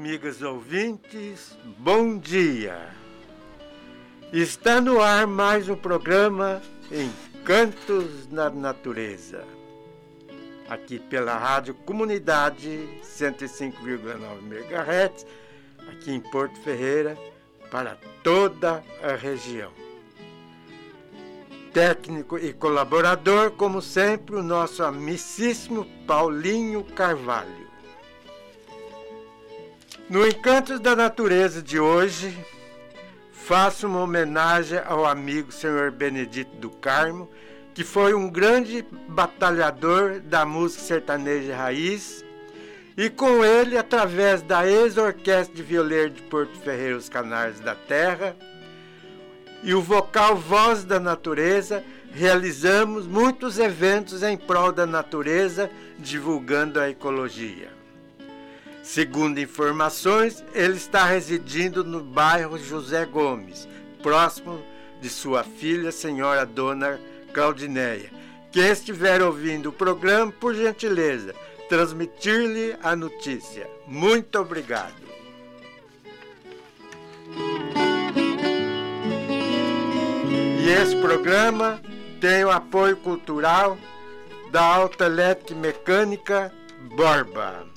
Amigas ouvintes, bom dia! Está no ar mais um programa Encantos na Natureza. Aqui pela Rádio Comunidade 105,9 MHz, aqui em Porto Ferreira, para toda a região. Técnico e colaborador, como sempre, o nosso amicíssimo Paulinho Carvalho. No Encantos da Natureza de hoje, faço uma homenagem ao amigo senhor Benedito do Carmo, que foi um grande batalhador da música sertaneja raiz, e com ele, através da ex-orquestra de violeiro de Porto Ferreira, os Canários da Terra, e o vocal Voz da Natureza, realizamos muitos eventos em prol da natureza, divulgando a ecologia. Segundo informações, ele está residindo no bairro José Gomes, próximo de sua filha, senhora Dona Claudineia. Quem estiver ouvindo o programa, por gentileza, transmitir-lhe a notícia. Muito obrigado. E esse programa tem o apoio cultural da Alta Elétrica Mecânica Borba,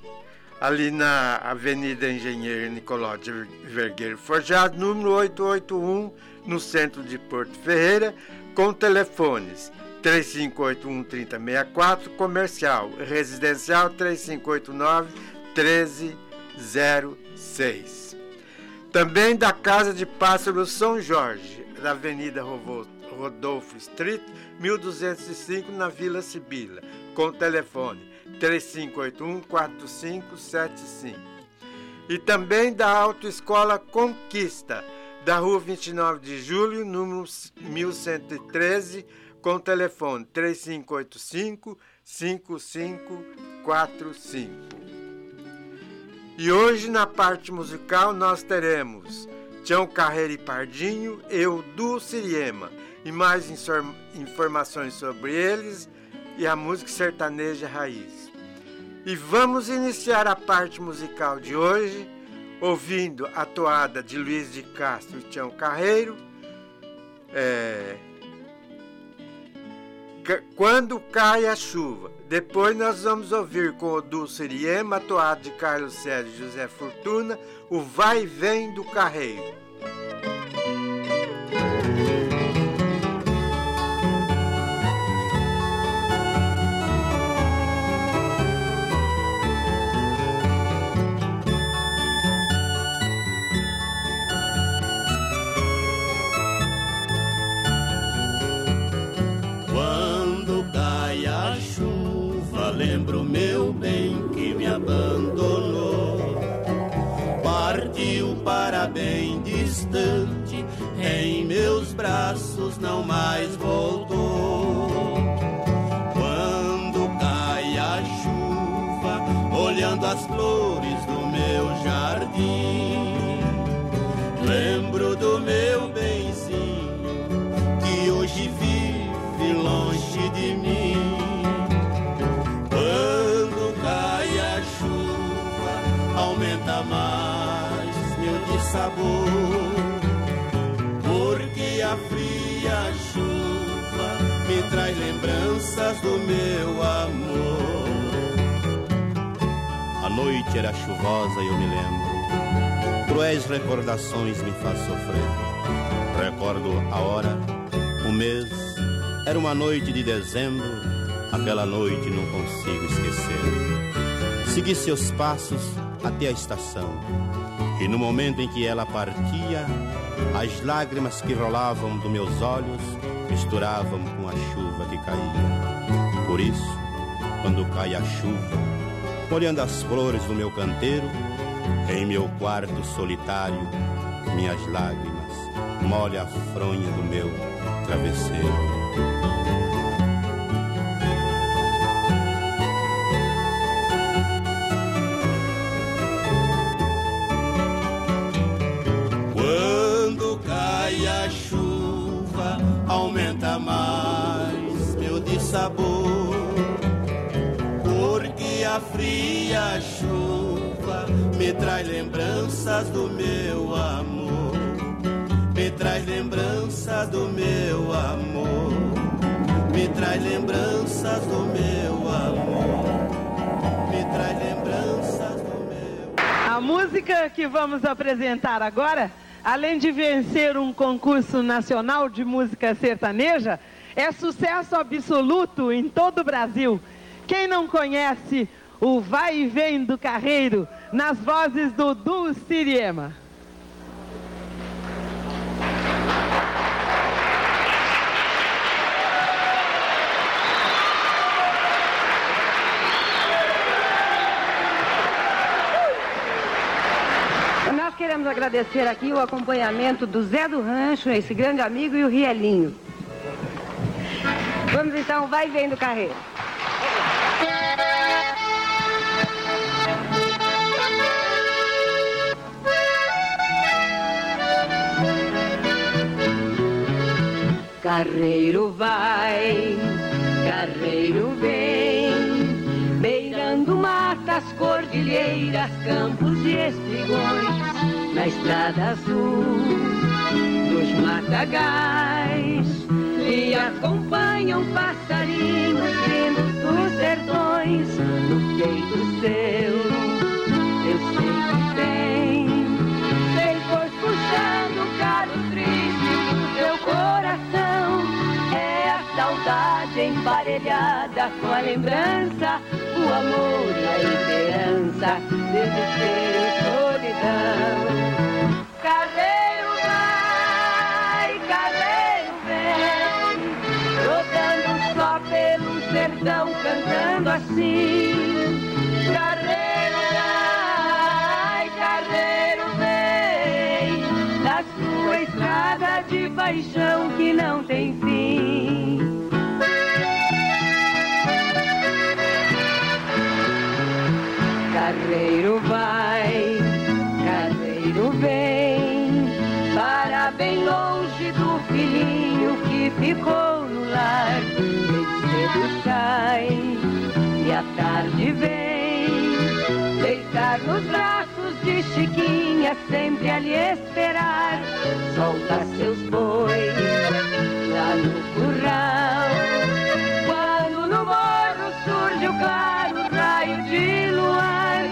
ali na Avenida Engenheiro Nicolau de Vergueiro Forjado, número 881, no centro de Porto Ferreira, com telefones 3581 3064, comercial, residencial 3589 1306. Também da Casa de Pássaros São Jorge, da Avenida Rodolfo Street, 1205, na Vila Sibila, com telefone 3581-4575. E também da Autoescola Conquista, da Rua 29 de Julho, número 1113, com telefone 3585-5545. E hoje, na parte musical, nós teremos Tião Carreira e Pardinho e o Du Siriema. E mais informações sobre eles e a música sertaneja raiz. E vamos iniciar a parte musical de hoje ouvindo a toada de Luiz de Castro e Tião Carreiro. É, quando cai a chuva. Depois nós vamos ouvir com o Dulce Iriema, toada de Carlos Sérgio José Fortuna, o Vai e Vem do Carreiro. Para bem distante, em meus braços não mais voltou. Quando cai a chuva, olhando as flores dissabor, porque a fria chuva me traz lembranças do meu amor. A noite era chuvosa e eu me lembro, cruéis recordações me faz sofrer. Recordo a hora, o mês, era uma noite de dezembro, aquela noite não consigo esquecer. Segui seus passos até a estação. E no momento em que ela partia, as lágrimas que rolavam dos meus olhos misturavam com a chuva que caía. Por isso, quando cai a chuva, molhando as flores do meu canteiro, em meu quarto solitário, minhas lágrimas molham a fronha do meu travesseiro. Dissabor, porque a fria chuva me traz lembranças do meu amor, me traz lembranças do meu amor, me traz lembranças do meu amor, me traz lembranças do meu. A música que vamos apresentar agora, além de vencer um concurso nacional de música sertaneja, é sucesso absoluto em todo o Brasil. Quem não conhece o Vai e Vem do Carreiro, nas vozes do Du Siriema. Nós queremos agradecer aqui o acompanhamento do Zé do Rancho, esse grande amigo, e o Rielinho. Vamos então, vai e vem do carreiro. Carreiro vai, carreiro vem, beirando matas, cordilheiras, campos e estrigões, na estrada azul dos matagais, e acompanham passarinhos vindos dos sertões, no peito seu, saudade emparelhada com a lembrança, o amor e a esperança, desespero e solidão. Carreiro vai, carreiro vem, rodando só pelo sertão, cantando assim. Carreiro vai, carreiro vem, na sua estrada de paixão que não tem fim. Nos braços de Chiquinha, sempre ali esperar. Solta seus bois lá no curral. Quando no morro surge o claro raio de luar,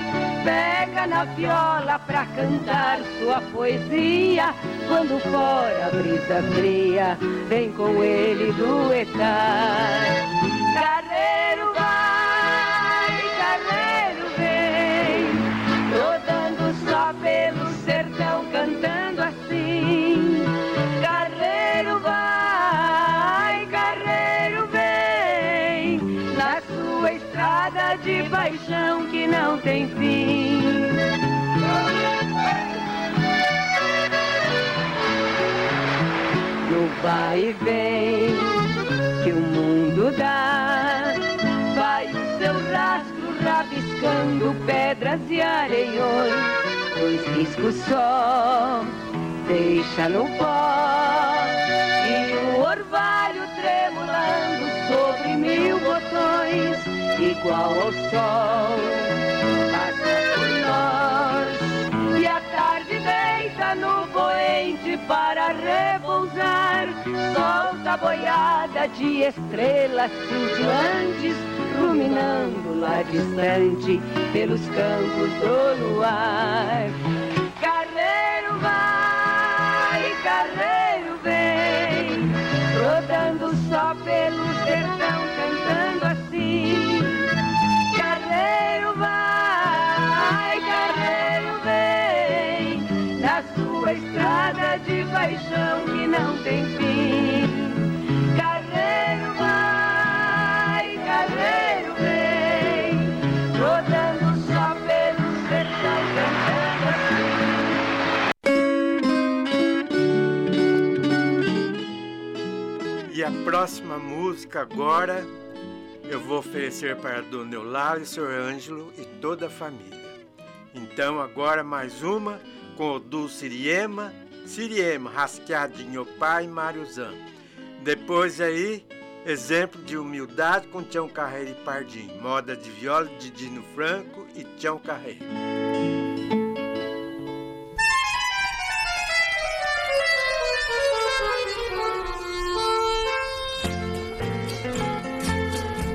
pega na viola pra cantar sua poesia. Quando fora a brisa fria, vem com ele duetar. Sertão, cantando assim. Carreiro vai, carreiro vem, na sua estrada de paixão que não tem fim. No vai e vem que o mundo dá, vai o seu rastro rabiscando pedras e areiões, dois riscos só, deixa no pó, e o orvalho tremulando sobre mil botões, igual ao sol, passa por nós, e a tarde deita no poente para repousar, solta a boiada de estrelas cintilantes, ruminando lá distante pelos campos do luar. Carreiro vai, carreiro próxima música agora eu vou oferecer para Dona Eulália, Sr. Ângelo e toda a família. Então agora mais uma com o Du Siriema, Siriema, Rasqueadinho Pai e Mário Zan. Depois aí, exemplo de humildade com Tião Carreiro e Pardim, moda de viola de Dino Franco e Tião Carreiro.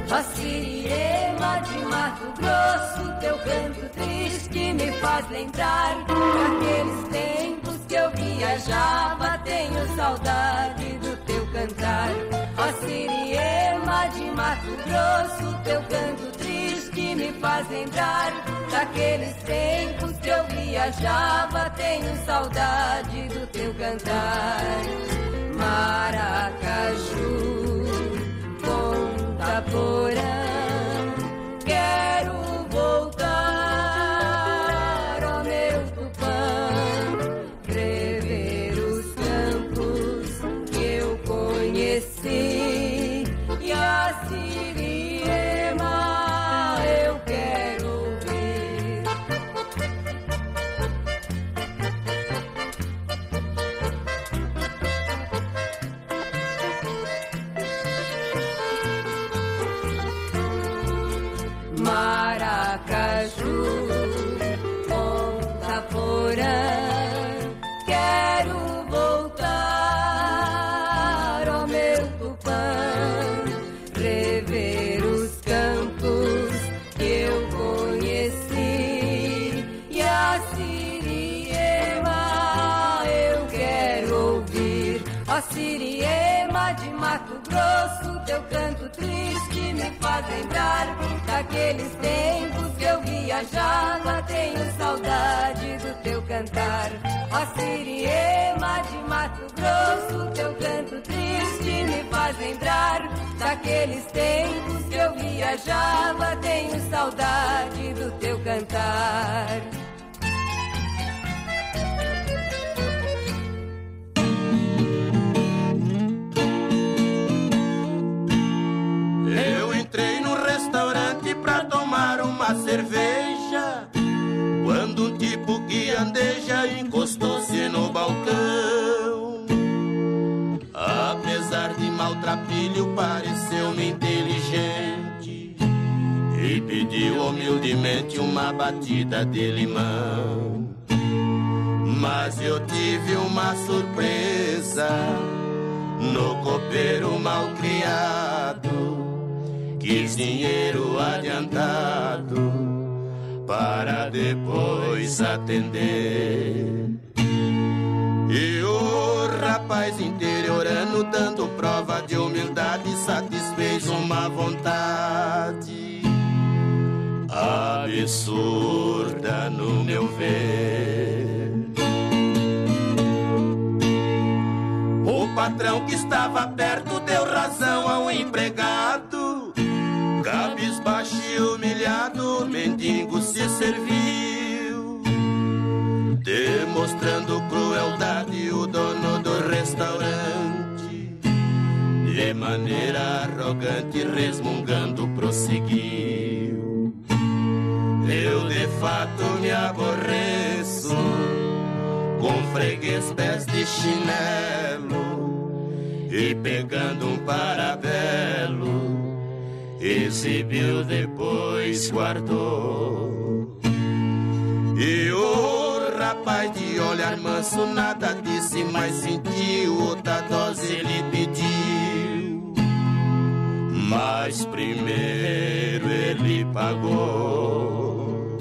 A siriema de Mato Grosso, teu canto triste me faz lembrar daqueles tempos que eu viajava. Tenho saudade do teu cantar. A siriema de Mato Grosso, teu canto triste me faz lembrar daqueles tempos que eu viajava. Tenho saudade do teu cantar. Viajava. Tenho saudade do teu cantar. Ó Siriema de Mato Grosso, teu canto triste me faz lembrar daqueles tempos que eu viajava. Tenho saudade do teu cantar. Cerveja. Quando um tipo que andeja encostou-se no balcão. Apesar de maltrapilho, pareceu-me inteligente. E pediu humildemente uma batida de limão. Mas eu tive uma surpresa no copeiro mal criado. Quis dinheiro adiantado para depois atender. E o rapaz interiorano, dando prova de humildade, satisfez uma vontade absurda no meu ver. O patrão que estava perto deu razão ao empregado. Cabisbaixo e humilhado, mendigo se serviu. Demonstrando crueldade, o dono do restaurante, de maneira arrogante, resmungando, prosseguiu. Eu de fato me aborreço com freguês pés de chinelo e pegando um parabelo exibiu depois guardou. E o rapaz de olhar manso nada disse mas sentiu outra dose ele pediu. Mas primeiro ele pagou.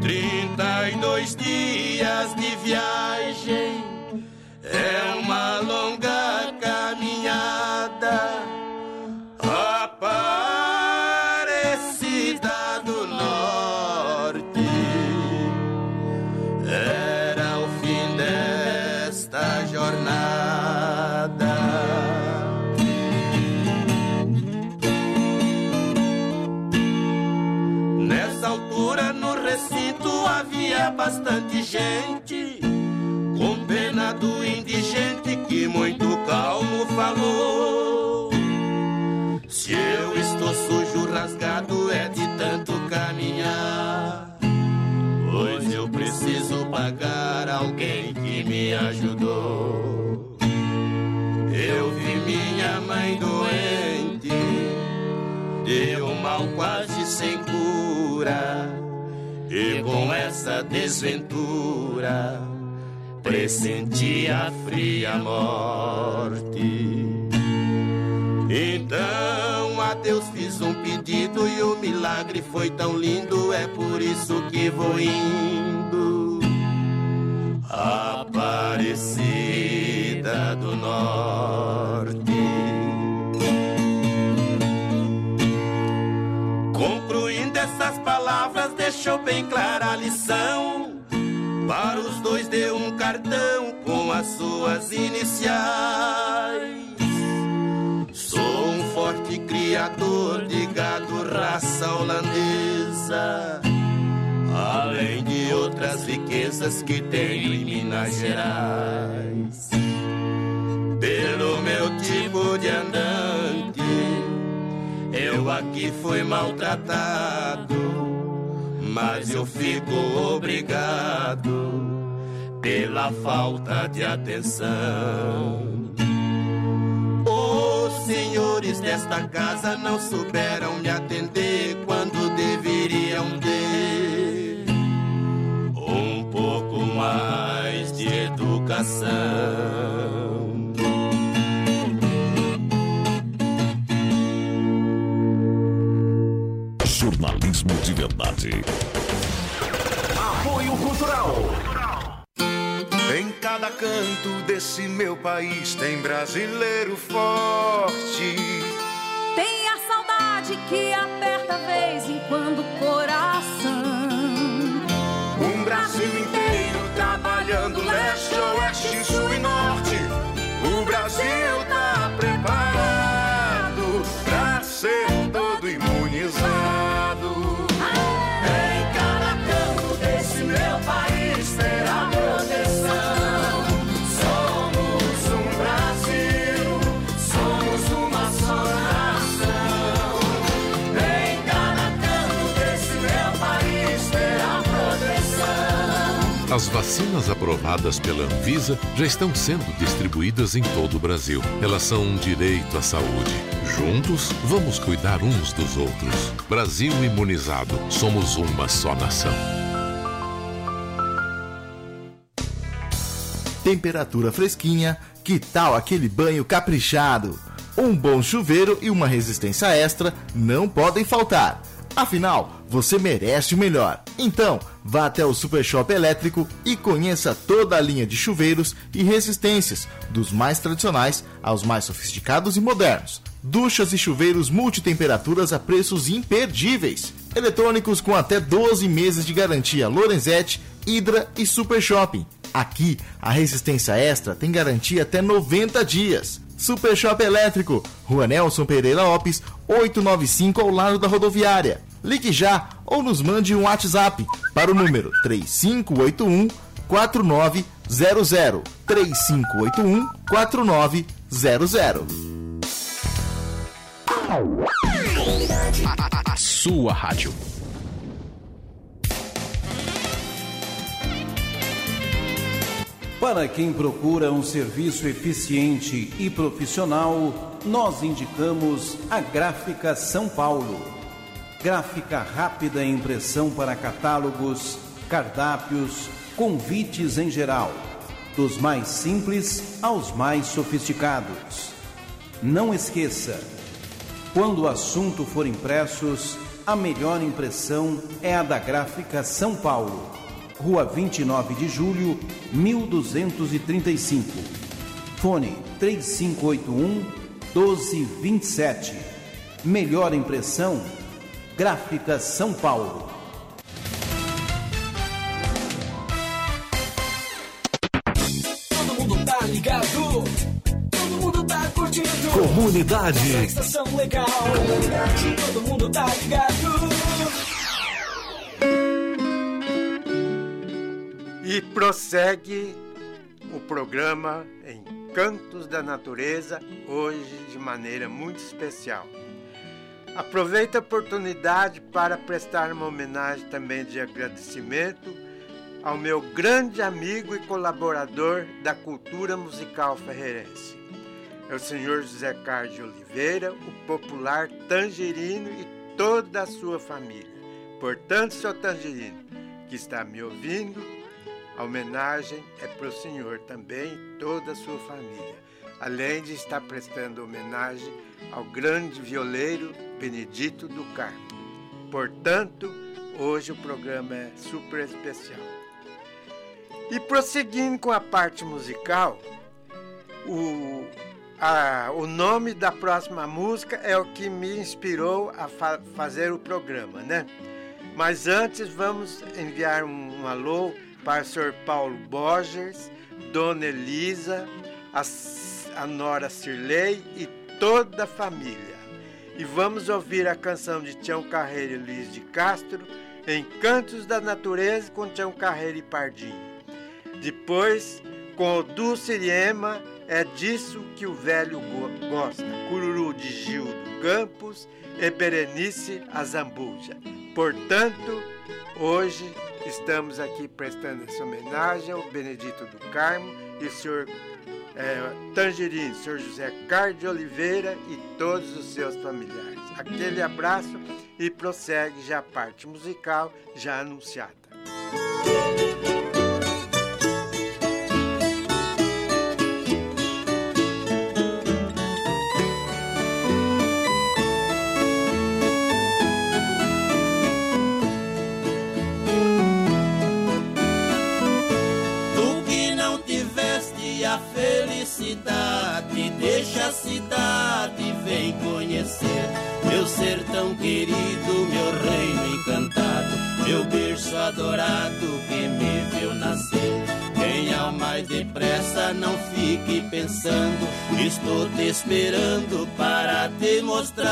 Trinta e dois dias de viagem longa caminhada. Aparecida do Norte era o fim desta jornada. Nessa altura no recinto havia bastante gente, com pena do indigente muito calmo falou. Se eu estou sujo, rasgado é de tanto caminhar, pois eu preciso pagar alguém que me ajudou. Eu vi minha mãe doente, de um mal quase sem cura. E com essa desventura pressenti a fria morte. Então a Deus fiz um pedido e o milagre foi tão lindo, é por isso que vou indo. Aparecida do Norte. Concluindo essas palavras, deixou bem clara a lição. Para os dois deu um cartão com as suas iniciais. Sou um forte criador de gado raça holandesa. Além de outras riquezas que tenho em Minas Gerais. Pelo meu tipo de andante, eu aqui fui maltratado, mas eu fico obrigado pela falta de atenção. Os senhores desta casa não souberam me atender quando deveriam ter um pouco mais de educação. Jornalismo de verdade. Apoio Cultural. Em cada canto desse meu país tem brasileiro forte. Tem a saudade que aperta vez em quando o coração. Um Brasil inteiro trabalhando leste, oeste, sul As vacinas aprovadas pela Anvisa já estão sendo distribuídas em todo o Brasil. Elas são um direito à saúde. Juntos, vamos cuidar uns dos outros. Brasil imunizado. Somos uma só nação. Temperatura fresquinha, que tal aquele banho caprichado? Um bom chuveiro e uma resistência extra não podem faltar. Afinal, você merece o melhor. Então, vá até o Super Shop Elétrico e conheça toda a linha de chuveiros e resistências, dos mais tradicionais aos mais sofisticados e modernos. Duchas e chuveiros multitemperaturas a preços imperdíveis. Eletrônicos com até 12 meses de garantia Lorenzetti, Hydra e Super Shopping. Aqui, a resistência extra tem garantia até 90 dias. Super Shop Elétrico, Rua Nelson Pereira Lopes, 895 ao lado da rodoviária. Ligue já ou nos mande um WhatsApp para o número 3581 4900. 3581 4900. A sua rádio. Para quem procura um serviço eficiente e profissional, nós indicamos a Gráfica São Paulo. Gráfica rápida e impressão para catálogos, cardápios, convites em geral, dos mais simples aos mais sofisticados. Não esqueça, quando o assunto for impressos, a melhor impressão é a da Gráfica São Paulo. Rua 29 de Julho, 1235. Fone 3581 1227. Melhor impressão, Gráfica São Paulo. Todo mundo tá ligado. Todo mundo tá curtindo. Comunidade. Sensação legal. Comunidade. Todo mundo tá ligado. E prossegue o programa Encantos da Natureza, hoje de maneira muito especial. Aproveito a oportunidade para prestar uma homenagem também de agradecimento ao meu grande amigo e colaborador da cultura musical ferreirense. É o senhor José Carlos de Oliveira, o popular Tangerino e toda a sua família. Portanto, seu Tangerino, que está me ouvindo, a homenagem é para o senhor também e toda a sua família. além de estar prestando homenagem ao grande violeiro Benedito do Carmo. Portanto, hoje o programa é super especial. E prosseguindo com a parte musical, o, a, o nome da próxima música é o que me inspirou a fa fazer o programa, né? Mas antes vamos enviar um, um alô para o Sr. Paulo Borges, Dona Elisa, a, a Nora Cirlei e toda a família. E vamos ouvir a canção de Tião Carreiro e Luiz de Castro, Encantos da Natureza com Tião Carreiro e Pardinho. Depois, com o Dulce Ema, é disso que o velho gosta. Cururu de Gildo Campos e Berenice Azambuja. Portanto, hoje estamos aqui prestando essa homenagem ao Benedito do Carmo e o senhor é, Tangerino, senhor José Carlos de Oliveira e todos os seus familiares. Aquele abraço e prossegue já a parte musical já anunciada. Pensando, estou te esperando para te mostrar.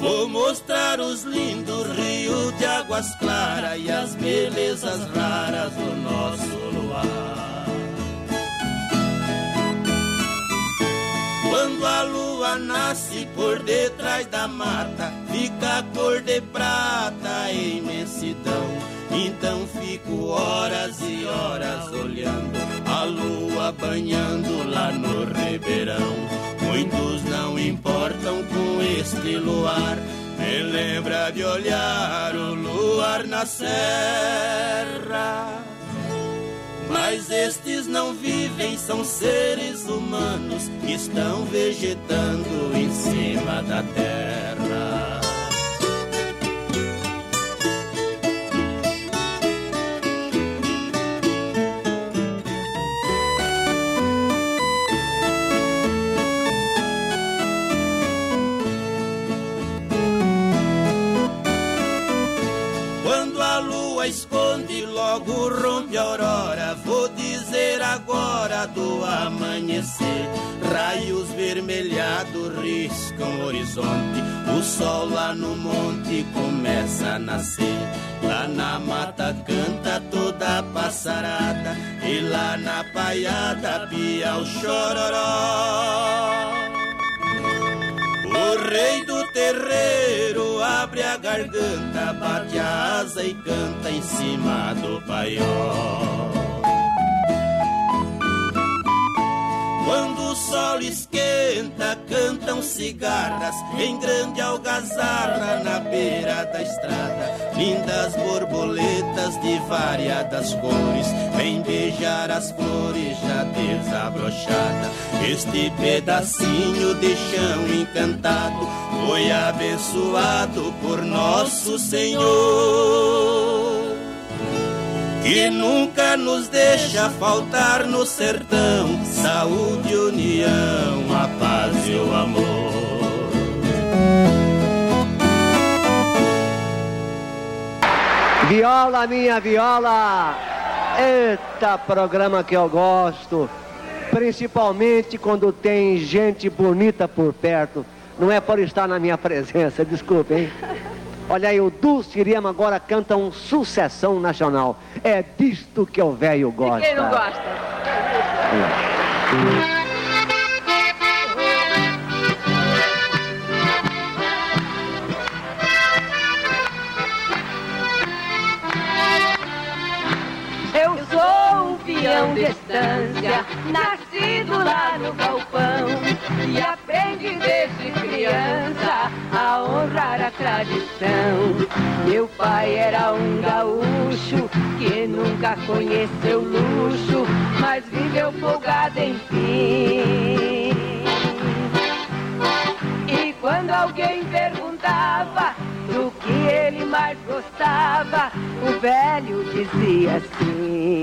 Vou mostrar os lindos rios de águas claras e as belezas raras do nosso luar. Quando a lua nasce por detrás da mata, fica a cor de prata e imensidão. Então fico horas e horas olhando a lua banhando lá no ribeirão. Muitos não importam com este luar, me lembra de olhar o luar na serra. Mas estes não vivem, são seres humanos que estão vegetando em cima da terra. Logo rompe a aurora. Vou dizer agora do amanhecer. Raios vermelhados riscam o horizonte. O sol lá no monte começa a nascer. Lá na mata canta toda a passarada. E lá na paiada pia o chororó. Rei do terreiro abre a garganta, bate a asa e canta em cima do paiol. Quando o sol esquenta, cantam cigarras em grande algazarra na beira da estrada. Lindas borboletas de variadas cores vêm beijar as flores já desabrochada. Este pedacinho de chão encantado foi abençoado por nosso Senhor que nunca nos deixa faltar no sertão saúde, união, a paz e o amor. Viola, minha viola! Eita, programa que eu gosto! Principalmente quando tem gente bonita por perto. Não é por estar na minha presença, desculpe, hein? Olha aí, o Dulce Irema agora canta um sucessão nacional. É disto que o velho gosta. E quem não gosta? Eu de estância, nascido lá no galpão e aprendi desde criança a honrar a tradição. Meu pai era um gaúcho que nunca conheceu luxo, mas viveu folgado enfim. E quando alguém perguntava do que ele mais gostava, o velho dizia assim: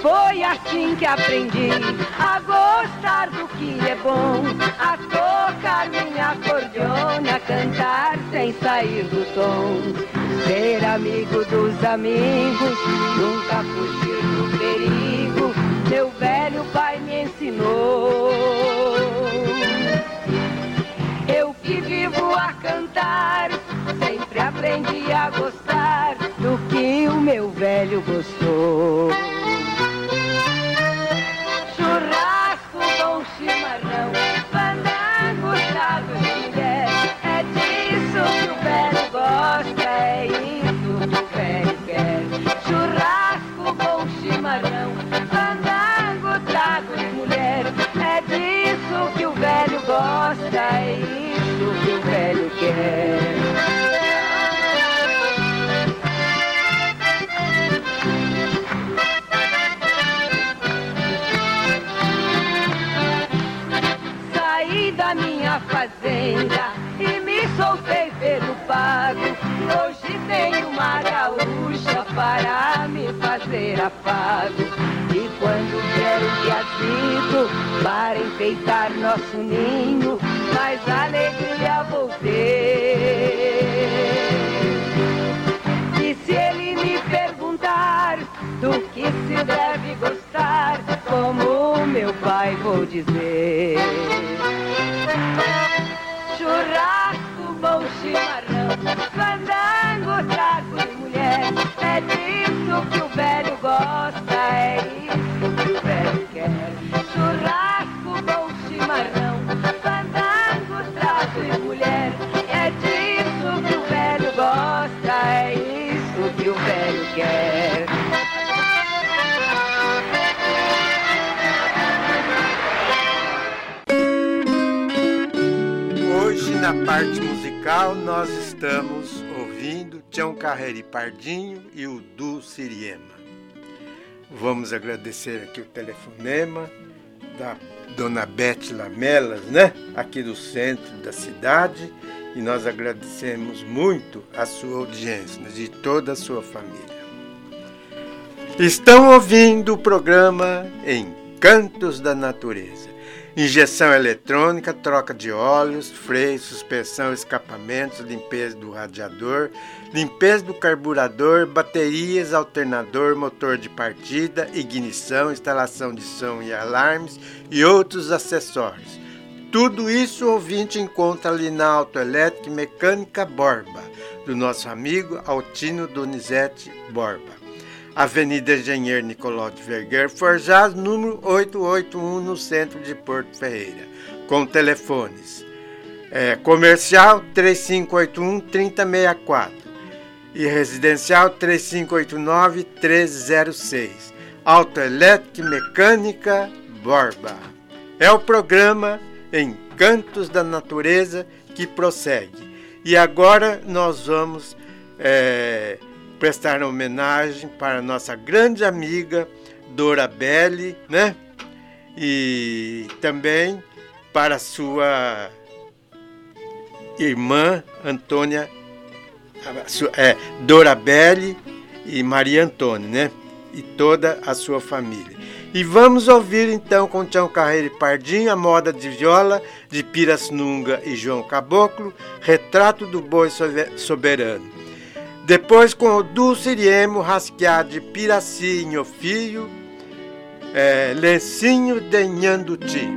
Foi assim que aprendi a gostar do que é bom, a tocar minha acordeona, a cantar sem sair do tom. Ser amigo dos amigos, nunca fugir do perigo, meu velho pai me ensinou. Eu que vivo a cantar, sempre aprendi a gostar do que o meu velho gostou. Chimarrão, nosso ninho, mais alegria vou ter. E se ele me perguntar do que se deve gostar, como meu pai vou dizer. Parte musical, nós estamos ouvindo Tião Carreira Pardinho e o Du Siriema. Vamos agradecer aqui o telefonema da Dona Beth Lamelas, né? Aqui do centro da cidade. E nós agradecemos muito a sua audiência, de toda a sua família. Estão ouvindo o programa Encantos da Natureza. Injeção eletrônica, troca de óleos, freio, suspensão, escapamentos, limpeza do radiador, limpeza do carburador, baterias, alternador, motor de partida, ignição, instalação de som e alarmes e outros acessórios. Tudo isso o ouvinte encontra ali na Autoelétrica Mecânica Borba, do nosso amigo Altino Donizete Borba. Avenida Engenheiro Nicolau de Vergueiro, Forjado, número 881, no centro de Porto Ferreira, com telefones é, comercial 3581-3064 e residencial 3589-1306. Autoelétrica e Mecânica Borba. É o programa Encantos da Natureza que prossegue. E agora nós vamos... É, prestar homenagem para nossa grande amiga Dora Belli, né? E também para sua irmã Antônia, é, Dora Belli e Maria Antônia, né? E toda a sua família. E vamos ouvir então com Tião Carreiro e Pardinho a moda de viola de Pirassununga e João Caboclo, retrato do boi soberano. Depois com o Dulciriemo rasqueado de Piraci em Ofio, é, Lencinho de Nhanduti.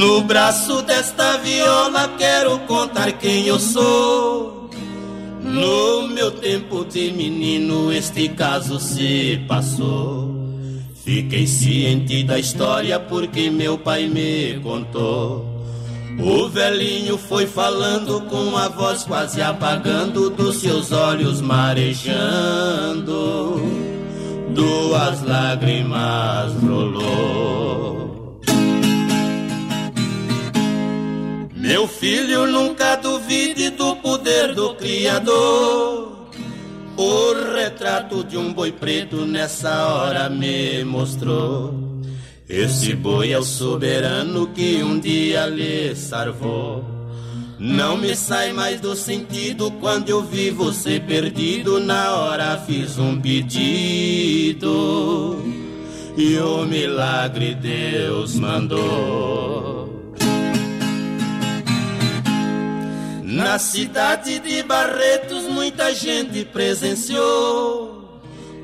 No braço desta viola quero contar quem eu sou. No meu tempo de menino este caso se passou. Fiquei ciente da história porque meu pai me contou. O velhinho foi falando com a voz quase apagando, dos seus olhos marejando. Duas lágrimas rolou. Meu filho, nunca duvide do poder do Criador. O retrato de um boi preto nessa hora me mostrou. Esse boi é o soberano que um dia lhe salvou. Não me sai mais do sentido quando eu vi você perdido. Na hora fiz um pedido e o milagre Deus mandou. Na cidade de Barretos, muita gente presenciou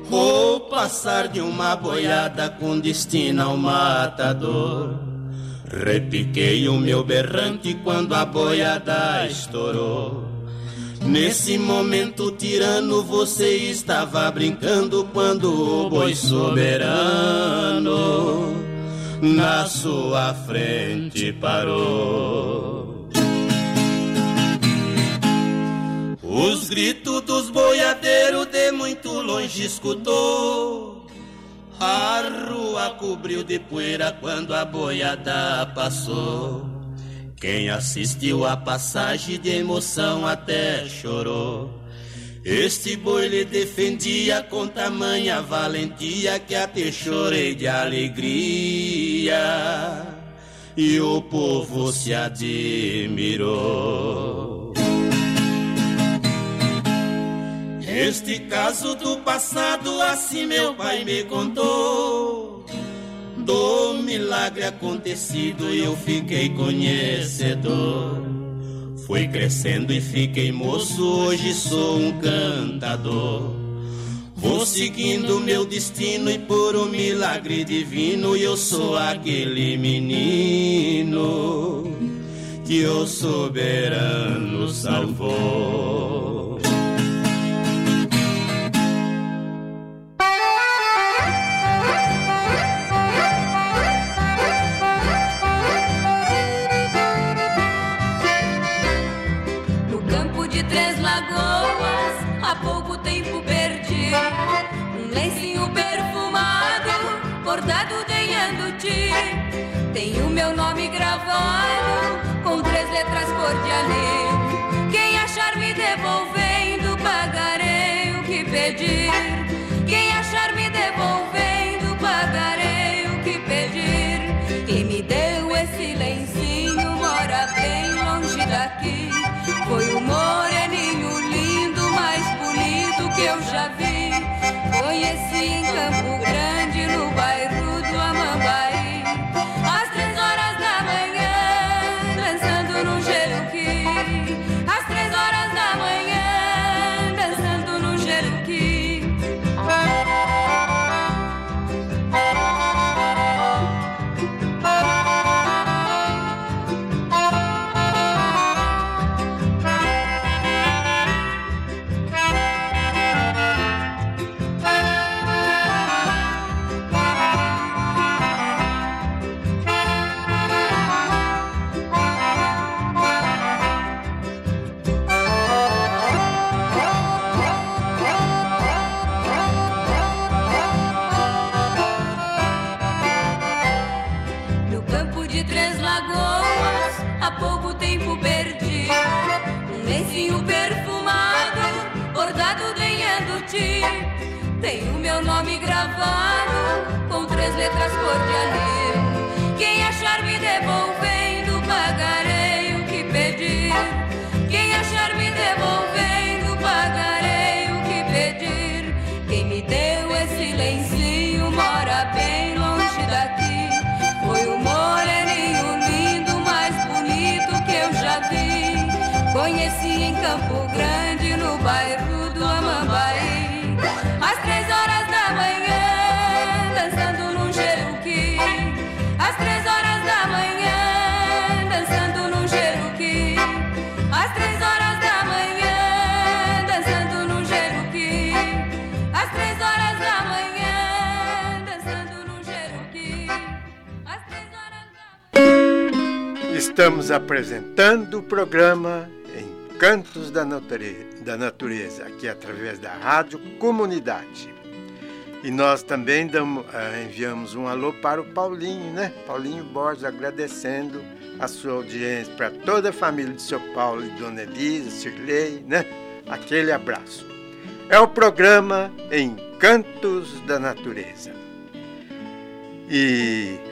Vou passar de uma boiada com destino ao matador. Repiquei o meu berrante quando a boiada estourou. Nesse momento tirano você estava brincando quando o boi soberano na sua frente parou. Os gritos dos boiadeiros de muito longe escutou. A rua cobriu de poeira quando a boiada passou. Quem assistiu a passagem de emoção até chorou. Este boi lhe defendia com tamanha valentia que até chorei de alegria. E o povo se admirou. Este caso do passado, assim meu pai me contou. Do milagre acontecido eu fiquei conhecedor. Fui crescendo e fiquei moço, hoje sou um cantador. Vou seguindo meu destino e por um milagre divino eu sou aquele menino que o soberano salvou. Gravado com três letras cor de além. Nome gravado com três letras cor de. Estamos apresentando o programa Encantos da Natureza, aqui através da Rádio Comunidade. E nós também damos, uh, enviamos um alô para o Paulinho, né? Paulinho Borges, agradecendo a sua audiência para toda a família de seu Paulo e Dona Elisa, Cirlei, né? Aquele abraço. É o programa Encantos da Natureza. E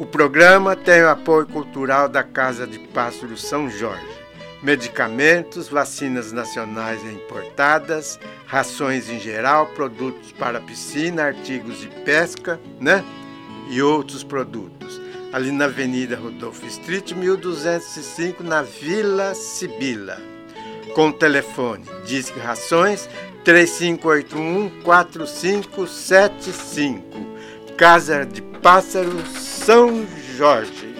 o programa tem o apoio cultural da Casa de Pássaro São Jorge. Medicamentos, vacinas nacionais e importadas, rações em geral, produtos para piscina, artigos de pesca, né? E outros produtos. Ali na Avenida Rodolfo Street, 1205, na Vila Sibila. Com telefone, Disque Rações 3581 4575. Casa de Pássaros São Jorge.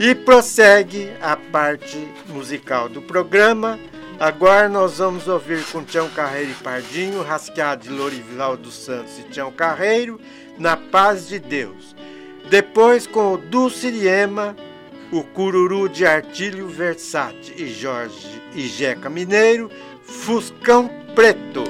E prossegue a parte musical do programa. Agora nós vamos ouvir com Tião Carreiro e Pardinho, rasqueado de Lorival dos Santos e Tião Carreiro, Na Paz de Deus. Depois com o Dulciriema, o Cururu de Artílio Versate e Jorge e Jeca Mineiro, Fuscão Preto.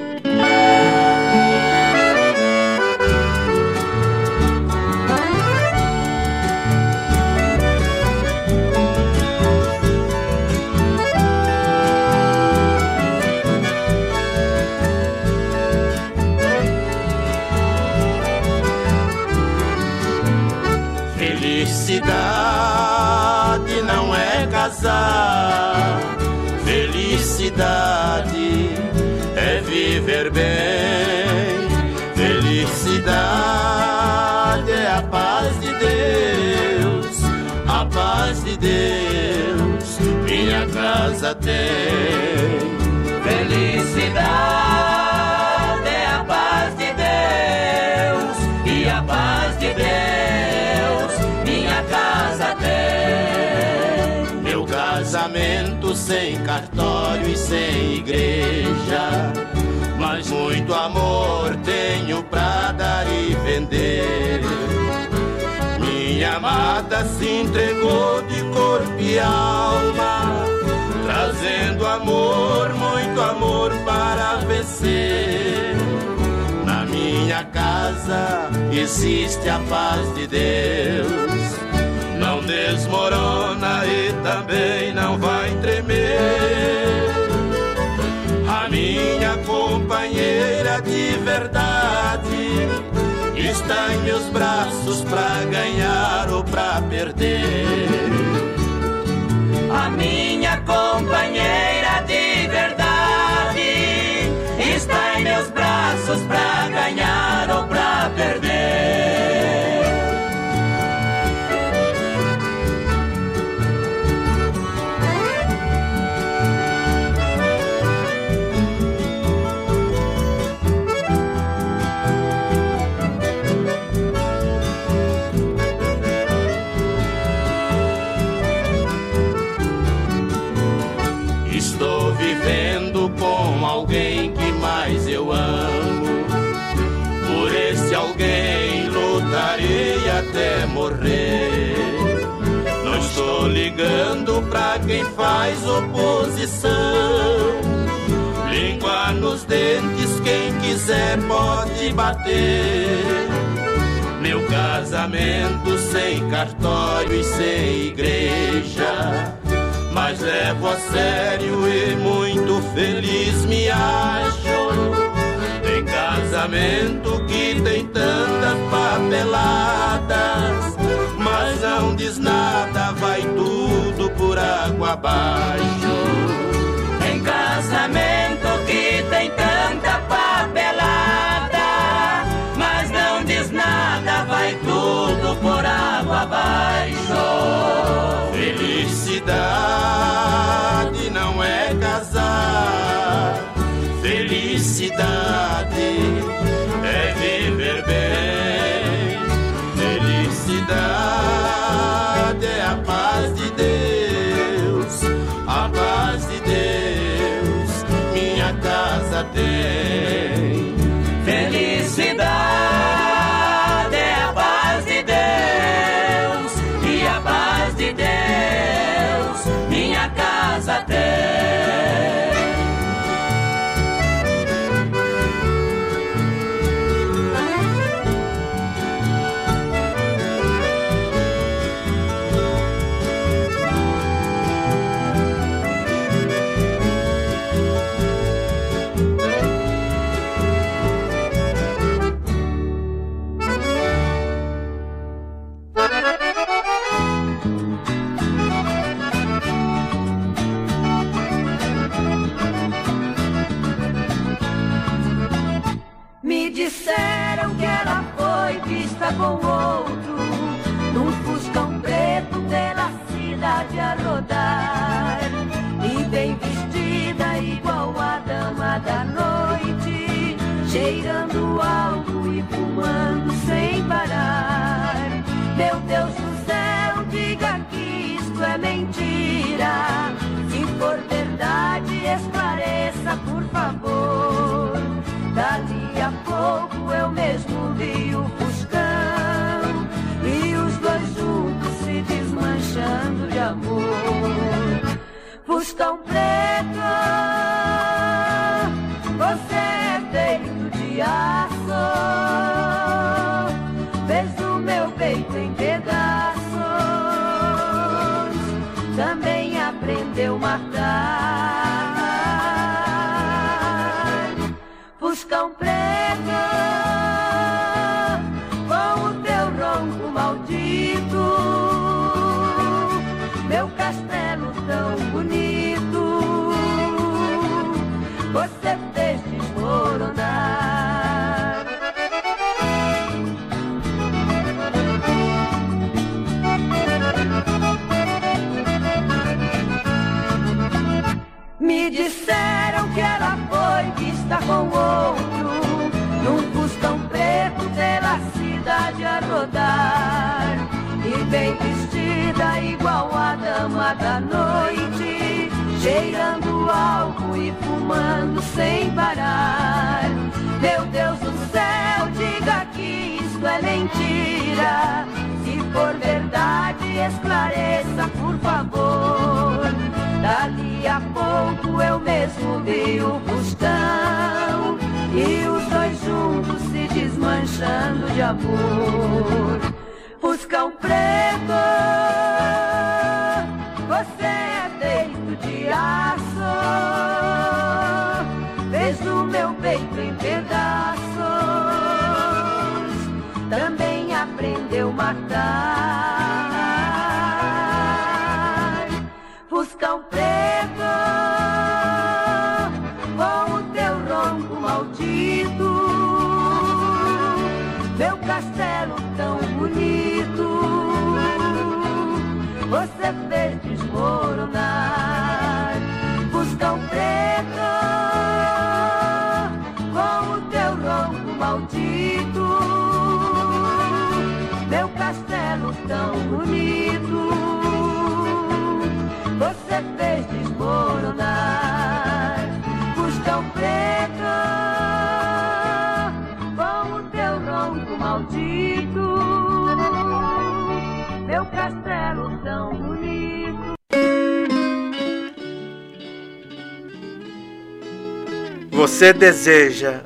Casa tem. Felicidade é a paz de Deus e a paz de Deus minha casa tem. Meu casamento sem cartório e sem igreja, mas muito amor tenho pra dar e vender. Minha amada se entregou de corpo e alma, amor, muito amor para vencer. Na minha casa existe a paz de Deus. Não desmorona e também não vai tremer. A minha companheira de verdade está em meus braços pra ganhar ou pra perder. A minha companheira ligando pra quem faz oposição. Língua nos dentes, quem quiser pode bater. Meu casamento sem cartório e sem igreja mas levo a sério e muito feliz me acho. Tem casamento que tem tantas papeladas, mas não diz nada, vai tudo por água abaixo. Tem casamento que tem tanta papelada, mas não diz nada, vai tudo por água abaixo. Felicidade não é casar, felicidade casa foi vista vestida igual a dama da noite Cheirando álcool e fumando sem parar. Meu Deus do céu, diga que isto é mentira. Se for verdade, esclareça por favor. Dali a pouco eu mesmo vi o Fuscão E os dois juntos se desmanchando de amor. Fuscão preto, Você deseja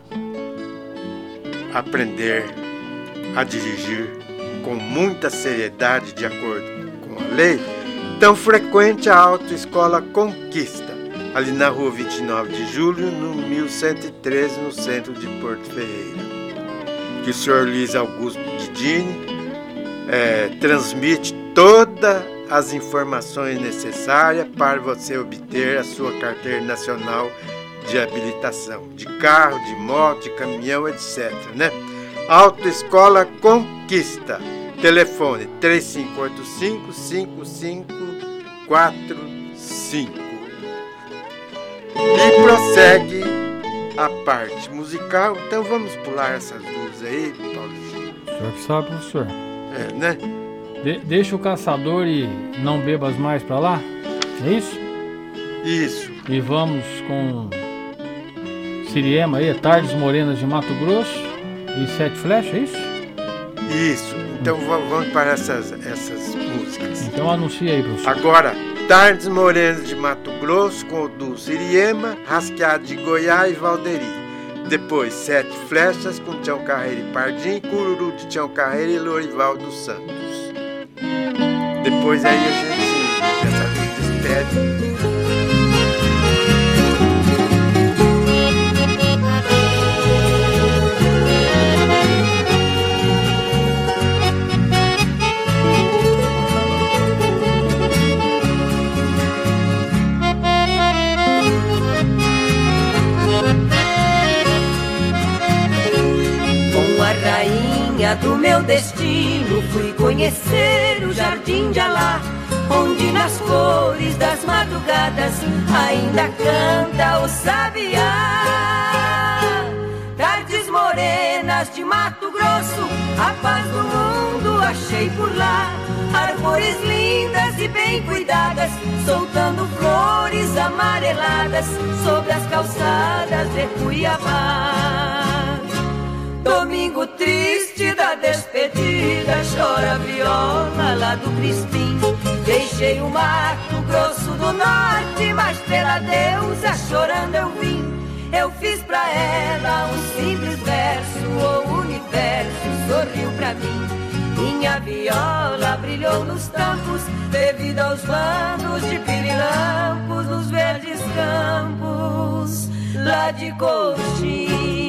aprender a dirigir com muita seriedade de acordo com a lei? Então frequente a Autoescola Conquista, ali na rua 29 de julho, no 1113, no centro de Porto Ferreira. Que o senhor Luiz Augusto Didini é, transmite todas as informações necessárias para você obter a sua carteira nacional de habilitação, de carro, de moto, de caminhão, etc. Né? Autoescola Conquista. Telefone 3585-5545. E prossegue a parte musical. Então vamos pular essas duas aí, Paulinho. O senhor que sabe, professor. É, né? De- deixa o caçador e não bebas mais pra lá? É isso? Isso. E vamos com Siriema aí, Tardes Morenas de Mato Grosso e Sete Flechas, é isso? Isso. Então va- vamos para essas, essas músicas. Então anuncia aí, professor. Agora, Tardes Morenas de Mato Grosso com o Dulce Iriema, Rasqueado de Goiás e Valderi. Depois, Sete Flechas com Tião Carreira e Pardim, Cururu de Tião Carreira e Lorival dos Santos. Depois aí a gente dessa vez despede. Do meu destino fui conhecer o jardim de Alá, onde nas cores das madrugadas ainda canta o sabiá. Tardes morenas de Mato Grosso, a paz do mundo achei por lá. Árvores lindas e bem cuidadas, soltando flores amareladas sobre as calçadas de Cuiabá. Domingo triste da despedida, chora a viola lá do Crispim. Deixei o Mato Grosso do Norte, mas pela deusa chorando eu vim. Eu fiz pra ela um simples verso, o universo sorriu pra mim. Minha viola brilhou nos campos, devido aos bandos de pirilampos nos verdes campos lá de Coxim.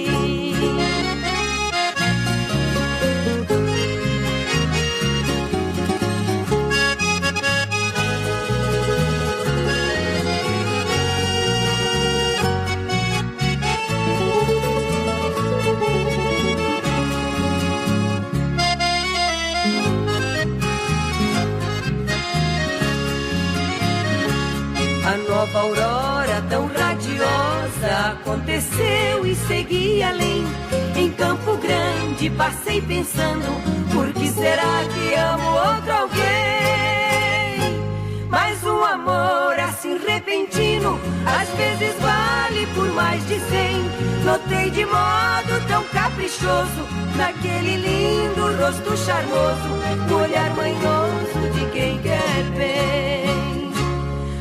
Aconteceu e segui além. Em Campo Grande passei pensando, por que será que amo outro alguém? Mas um amor assim repentino, às vezes vale por mais de cem. Notei de modo tão caprichoso, naquele lindo rosto charmoso, o olhar manhoso de quem quer bem.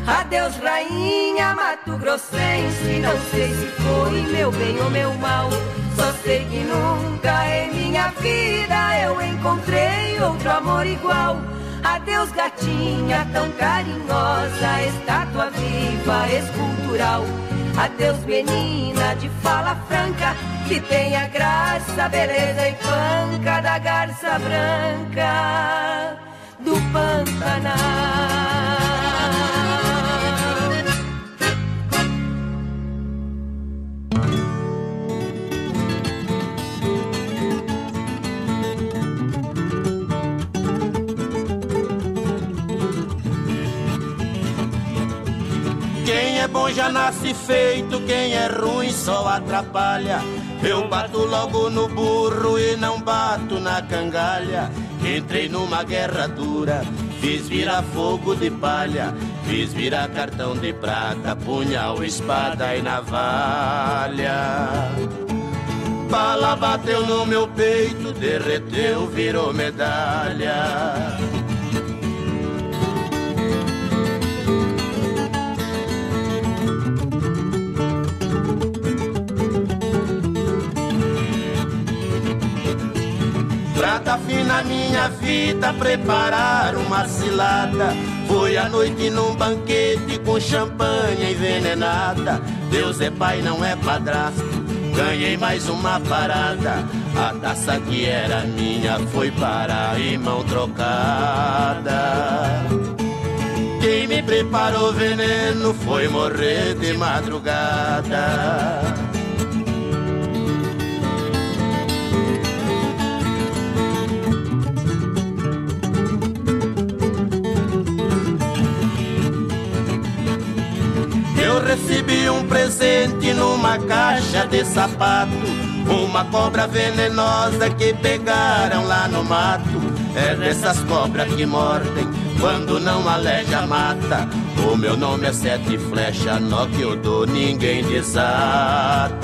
Adeus, rainha Mato Grossense. Não sei se foi meu bem ou meu mal. Só sei que nunca em minha vida eu encontrei outro amor igual. Adeus, gatinha tão carinhosa, estátua viva, escultural. Adeus, menina de fala franca, que tem a graça, beleza e panca da garça branca do Pantanal. É bom já nasce feito, quem é ruim só atrapalha. Eu bato logo no burro e não bato na cangalha. Entrei numa guerra dura, fiz virar fogo de palha, fiz virar cartão de prata, punhal, espada e navalha. Bala bateu no meu peito, derreteu, virou medalha. Prata fina minha vida, preparar uma cilada. Foi a noite num banquete com champanhe envenenada. Deus é pai, não é padrasto. Ganhei mais uma parada. A taça que era minha foi para em mão trocada. Quem me preparou veneno foi morrer de madrugada. Eu recebi um presente numa caixa de sapato. Uma cobra venenosa que pegaram lá no mato. É dessas cobras que mordem quando não aleja mata. O meu nome é Sete Flecha, nó que eu dou, ninguém desata.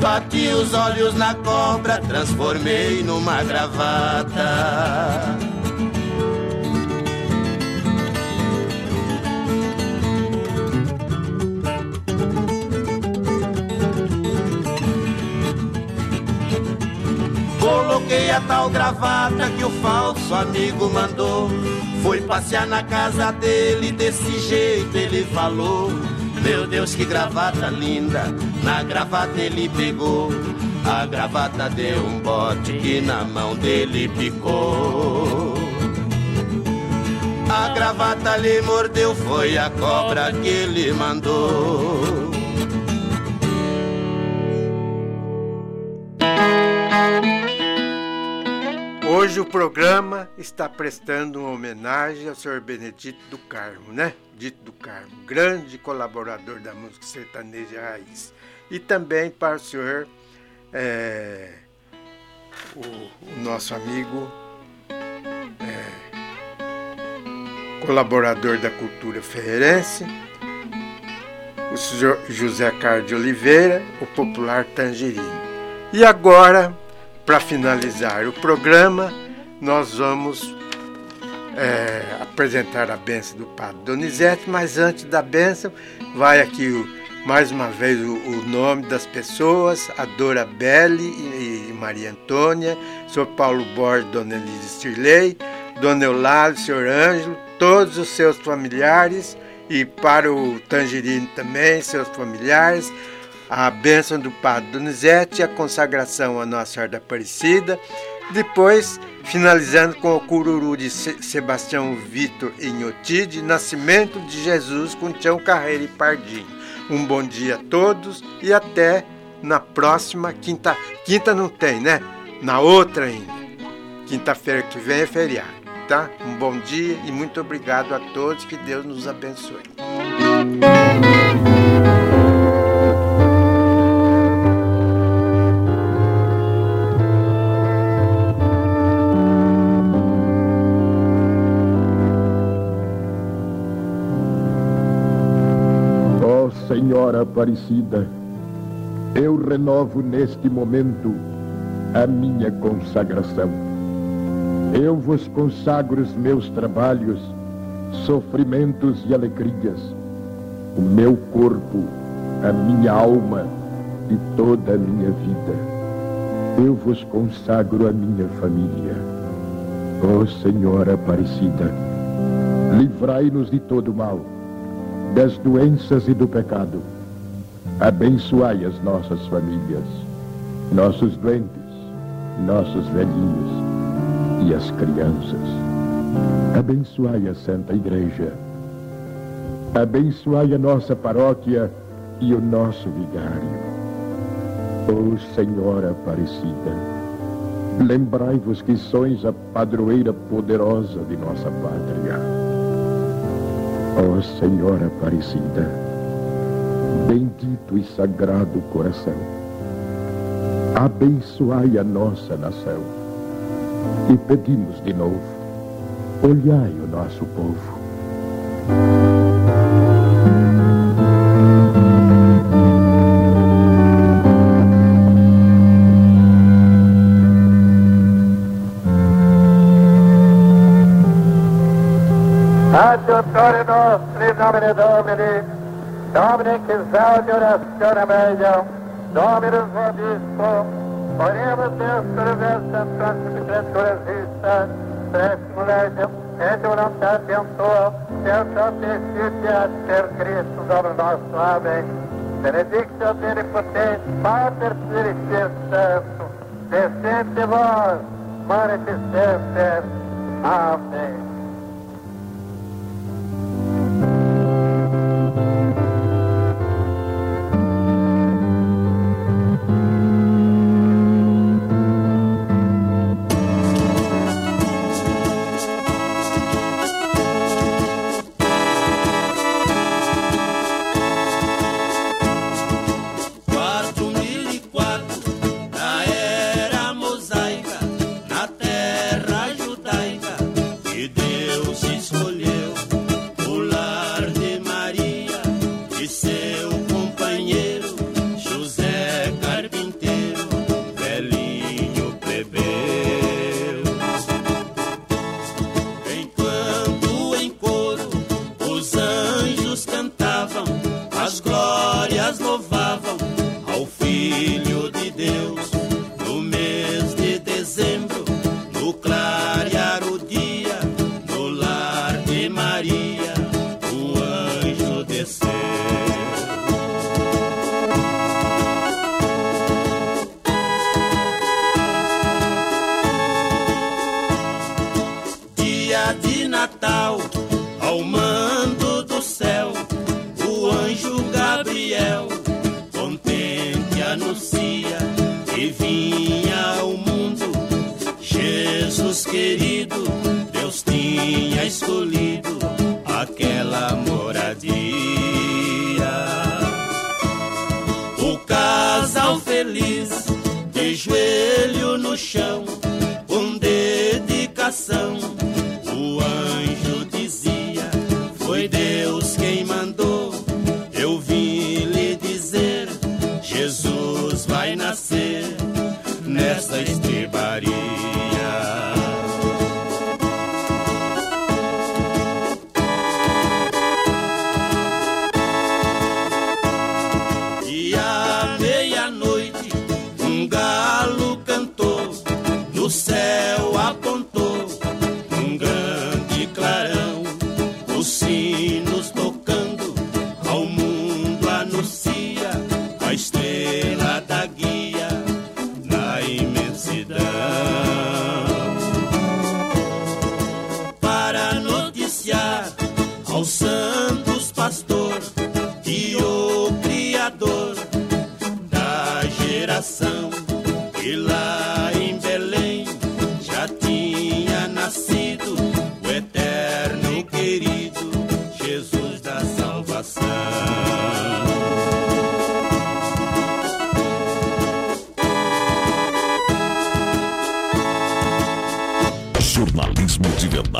Bati os olhos na cobra, transformei numa gravata. Coloquei a tal gravata que o falso amigo mandou. Foi passear na casa dele, desse jeito ele falou. Meu Deus, que gravata linda, na gravata ele pegou. A gravata deu um bote que na mão dele picou. A gravata lhe mordeu, foi a cobra que ele mandou. Hoje o programa está prestando uma homenagem ao senhor Benedito do Carmo, né? Dito do Carmo, grande colaborador da música sertaneja raiz. E também para o senhor, é, o, o, nosso amigo, é, colaborador da cultura ferreirense, o senhor José Carlos de Oliveira, o popular Tangerino. E agora para finalizar o programa, nós vamos é, apresentar a benção do Padre Donizete, mas antes da benção, vai aqui o, mais uma vez o, o, nome das pessoas, a Dora Belli e, e Maria Antônia, Sr. Paulo Borges, Dona Elise Stirley, Dona Eulália, Sr. Ângelo, todos os seus familiares, e para o Tangerino também, seus familiares, a bênção do Padre Donizete e a consagração a Nossa Senhora da Aparecida. Depois, finalizando com o cururu de Sebastião Vitor Inhotide, Nascimento de Jesus com Tião Carreira e Pardinho. Um bom dia a todos e até na próxima quinta. Quinta não tem, né? Na outra ainda. Quinta-feira que vem é feriado, tá? Um bom dia e muito obrigado a todos. Que Deus nos abençoe. Senhora Aparecida, eu renovo neste momento a minha consagração. Eu vos consagro os meus trabalhos, sofrimentos e alegrias, o meu corpo, a minha alma e toda a minha vida. Eu vos consagro a minha família. Ó oh, Senhora Aparecida, livrai-nos de todo mal das doenças e do pecado. Abençoai as nossas famílias, nossos doentes, nossos velhinhos e as crianças. Abençoai a Santa Igreja. Abençoai a nossa paróquia e o nosso vigário. Ó oh, Senhora Aparecida, lembrai-vos que sois a padroeira poderosa de nossa pátria. Ó oh, Senhora Aparecida, bendito e sagrado coração, abençoai a nossa nação e pedimos de novo, olhai o nosso povo. Nomine Domini, Domine che salve orazione meglio, Dominus vobisco, oremus Deus vestem sanctificat resista, presimo legem, et voluntatem tua, per sapientiat per Cristo Domino nostro. Amém. Benedictio Omnipotens, Pater Spiritus Sanctus, descente vos, manifestentes. Amém. Anuncia que vinha ao mundo. Jesus querido, Deus tinha escolhido aquela moradia. O casal feliz, de joelho no chão, com dedicação,